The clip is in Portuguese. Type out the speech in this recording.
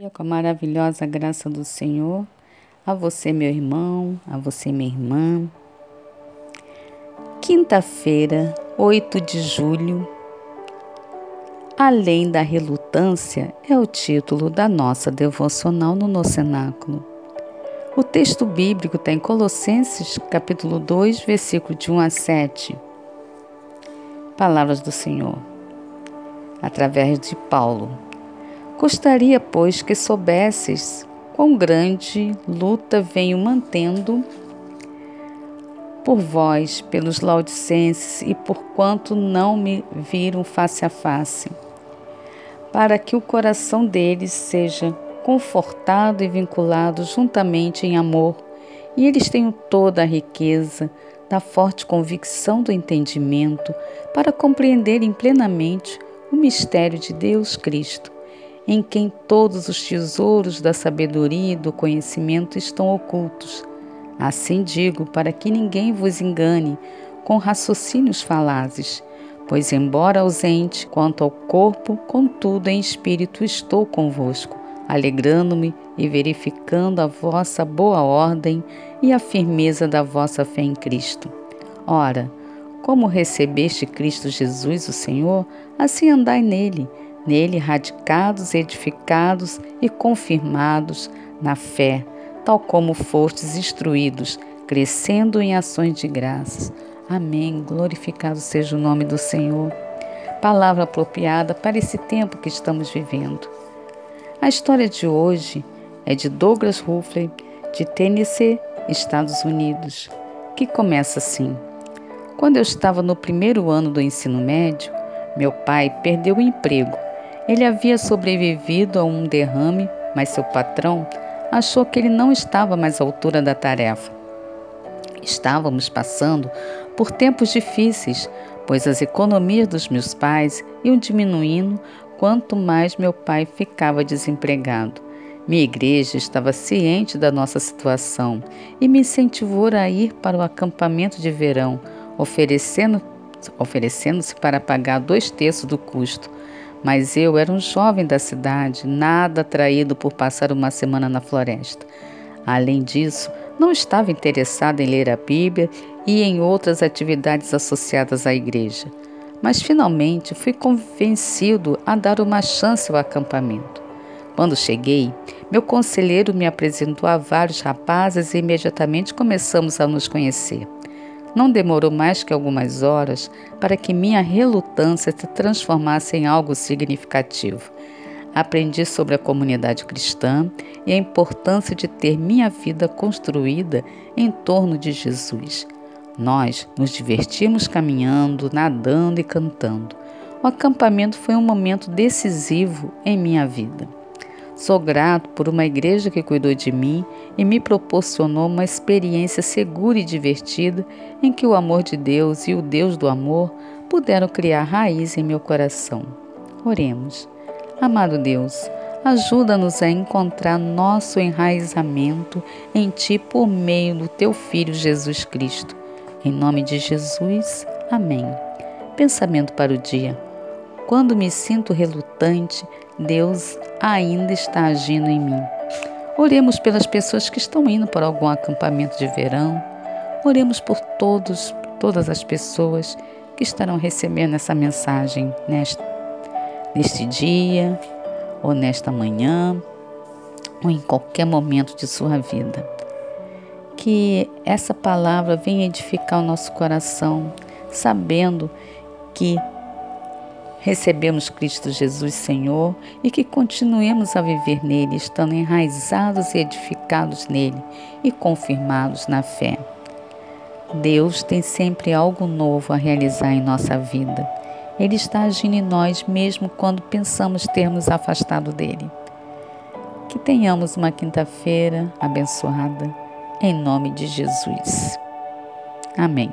Com a maravilhosa graça do Senhor, a você, meu irmão, a você, minha irmã. Quinta-feira, 8 de julho. Além da relutância é o título da nossa devocional no nosso cenáculo. O texto bíblico está em Colossenses, capítulo 2, versículo de 1 a 7. Palavras do Senhor, através de Paulo. Gostaria, pois, que soubesses quão grande luta venho mantendo por vós, pelos laudicenses, e por quanto não me viram face a face, para que o coração deles seja confortado e vinculado juntamente em amor, e eles tenham toda a riqueza da forte convicção do entendimento para compreenderem plenamente o mistério de Deus Cristo em quem todos os tesouros da sabedoria e do conhecimento estão ocultos. Assim digo, para que ninguém vos engane com raciocínios falazes, pois, embora ausente quanto ao corpo, contudo em espírito estou convosco, alegrando-me e verificando a vossa boa ordem e a firmeza da vossa fé em Cristo. Ora, como recebeste Cristo Jesus, o Senhor, assim andai nele nele radicados, edificados e confirmados na fé, tal como fostes instruídos, crescendo em ações de graças. Amém. Glorificado seja o nome do Senhor. Palavra apropriada para esse tempo que estamos vivendo. A história de hoje é de Douglas Ruffley, de Tennessee, Estados Unidos, que começa assim: Quando eu estava no primeiro ano do ensino médio, meu pai perdeu o emprego ele havia sobrevivido a um derrame, mas seu patrão achou que ele não estava mais à altura da tarefa. Estávamos passando por tempos difíceis, pois as economias dos meus pais iam diminuindo quanto mais meu pai ficava desempregado. Minha igreja estava ciente da nossa situação e me incentivou a ir para o acampamento de verão, oferecendo oferecendo-se para pagar dois terços do custo. Mas eu era um jovem da cidade, nada atraído por passar uma semana na floresta. Além disso, não estava interessado em ler a Bíblia e em outras atividades associadas à igreja. Mas finalmente fui convencido a dar uma chance ao acampamento. Quando cheguei, meu conselheiro me apresentou a vários rapazes e imediatamente começamos a nos conhecer. Não demorou mais que algumas horas para que minha relutância se transformasse em algo significativo. Aprendi sobre a comunidade cristã e a importância de ter minha vida construída em torno de Jesus. Nós nos divertimos caminhando, nadando e cantando. O acampamento foi um momento decisivo em minha vida. Sou grato por uma igreja que cuidou de mim e me proporcionou uma experiência segura e divertida em que o amor de Deus e o Deus do amor puderam criar raiz em meu coração. Oremos. Amado Deus, ajuda-nos a encontrar nosso enraizamento em Ti por meio do Teu Filho Jesus Cristo. Em nome de Jesus, amém. Pensamento para o dia. Quando me sinto relutante, Deus ainda está agindo em mim. Oremos pelas pessoas que estão indo para algum acampamento de verão. Oremos por todos, todas as pessoas que estarão recebendo essa mensagem neste, neste dia, ou nesta manhã, ou em qualquer momento de sua vida. Que essa palavra venha edificar o nosso coração, sabendo que recebemos Cristo Jesus Senhor e que continuemos a viver nele, estando enraizados e edificados nele e confirmados na fé. Deus tem sempre algo novo a realizar em nossa vida. Ele está agindo em nós mesmo quando pensamos termos afastado dele. Que tenhamos uma quinta-feira abençoada, em nome de Jesus. Amém.